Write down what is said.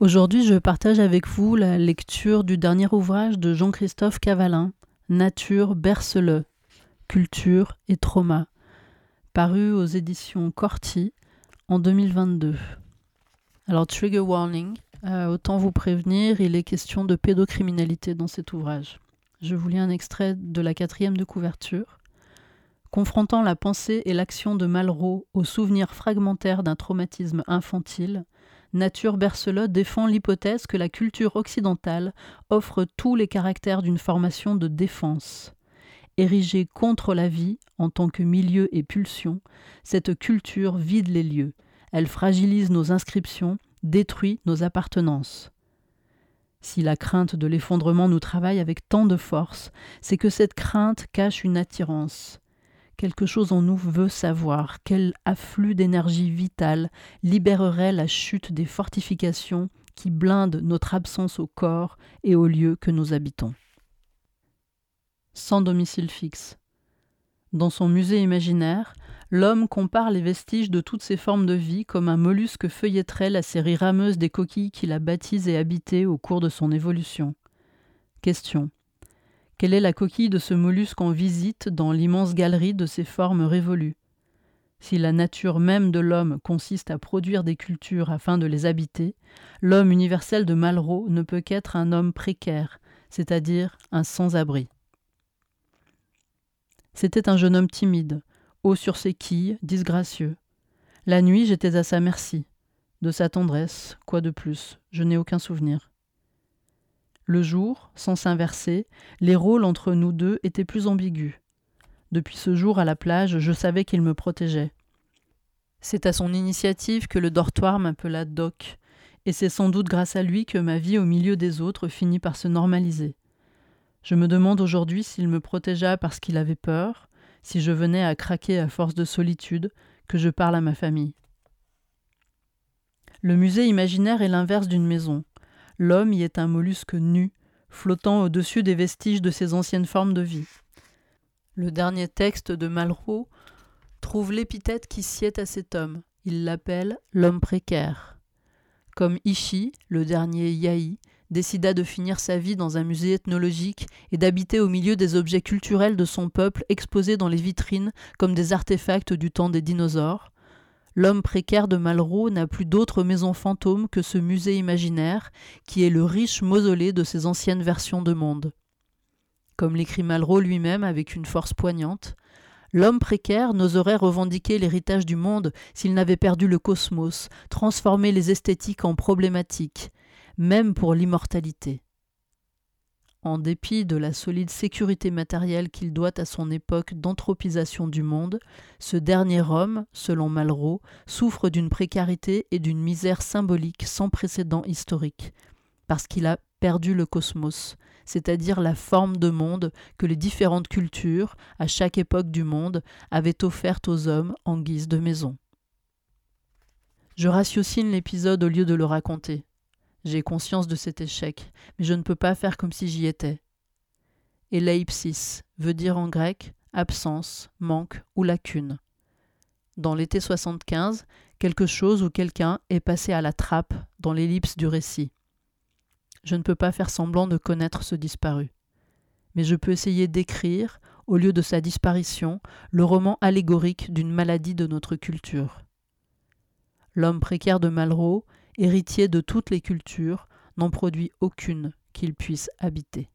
Aujourd'hui, je partage avec vous la lecture du dernier ouvrage de Jean-Christophe Cavalin, Nature berce-le, culture et trauma, paru aux éditions Corti en 2022. Alors, trigger warning, euh, autant vous prévenir, il est question de pédocriminalité dans cet ouvrage. Je vous lis un extrait de la quatrième de couverture. Confrontant la pensée et l'action de Malraux aux souvenirs fragmentaires d'un traumatisme infantile, Nature Bercelot défend l'hypothèse que la culture occidentale offre tous les caractères d'une formation de défense. Érigée contre la vie en tant que milieu et pulsion, cette culture vide les lieux. Elle fragilise nos inscriptions, détruit nos appartenances. Si la crainte de l'effondrement nous travaille avec tant de force, c'est que cette crainte cache une attirance. Quelque chose en nous veut savoir quel afflux d'énergie vitale libérerait la chute des fortifications qui blindent notre absence au corps et au lieu que nous habitons. Sans domicile fixe. Dans son musée imaginaire, l'homme compare les vestiges de toutes ces formes de vie comme un mollusque feuilletterait la série rameuse des coquilles qu'il a bâties et habitées au cours de son évolution. Question. Quelle est la coquille de ce mollusque en visite dans l'immense galerie de ses formes révolues? Si la nature même de l'homme consiste à produire des cultures afin de les habiter, l'homme universel de Malraux ne peut qu'être un homme précaire, c'est-à-dire un sans-abri. C'était un jeune homme timide, haut sur ses quilles, disgracieux. La nuit, j'étais à sa merci. De sa tendresse, quoi de plus, je n'ai aucun souvenir. Le jour, sans s'inverser, les rôles entre nous deux étaient plus ambigus. Depuis ce jour à la plage, je savais qu'il me protégeait. C'est à son initiative que le dortoir m'appela Doc, et c'est sans doute grâce à lui que ma vie au milieu des autres finit par se normaliser. Je me demande aujourd'hui s'il me protégea parce qu'il avait peur, si je venais à craquer à force de solitude, que je parle à ma famille. Le musée imaginaire est l'inverse d'une maison. L'homme y est un mollusque nu, flottant au-dessus des vestiges de ses anciennes formes de vie. Le dernier texte de Malraux trouve l'épithète qui sied à cet homme. Il l'appelle l'homme précaire. Comme Ishi, le dernier Yahi, décida de finir sa vie dans un musée ethnologique et d'habiter au milieu des objets culturels de son peuple exposés dans les vitrines comme des artefacts du temps des dinosaures, L'homme précaire de Malraux n'a plus d'autre maison fantôme que ce musée imaginaire, qui est le riche mausolée de ses anciennes versions de monde. Comme l'écrit Malraux lui-même avec une force poignante, L'homme précaire n'oserait revendiquer l'héritage du monde s'il n'avait perdu le cosmos, transformé les esthétiques en problématiques, même pour l'immortalité. En dépit de la solide sécurité matérielle qu'il doit à son époque d'anthropisation du monde, ce dernier homme, selon Malraux, souffre d'une précarité et d'une misère symbolique sans précédent historique, parce qu'il a perdu le cosmos, c'est-à-dire la forme de monde que les différentes cultures, à chaque époque du monde, avaient offerte aux hommes en guise de maison. Je ratiocine l'épisode au lieu de le raconter. J'ai conscience de cet échec, mais je ne peux pas faire comme si j'y étais. Eleipsis veut dire en grec absence, manque ou lacune. Dans l'été 75, quelque chose ou quelqu'un est passé à la trappe dans l'ellipse du récit. Je ne peux pas faire semblant de connaître ce disparu. Mais je peux essayer d'écrire, au lieu de sa disparition, le roman allégorique d'une maladie de notre culture. L'homme précaire de Malraux héritier de toutes les cultures, n'en produit aucune qu'il puisse habiter.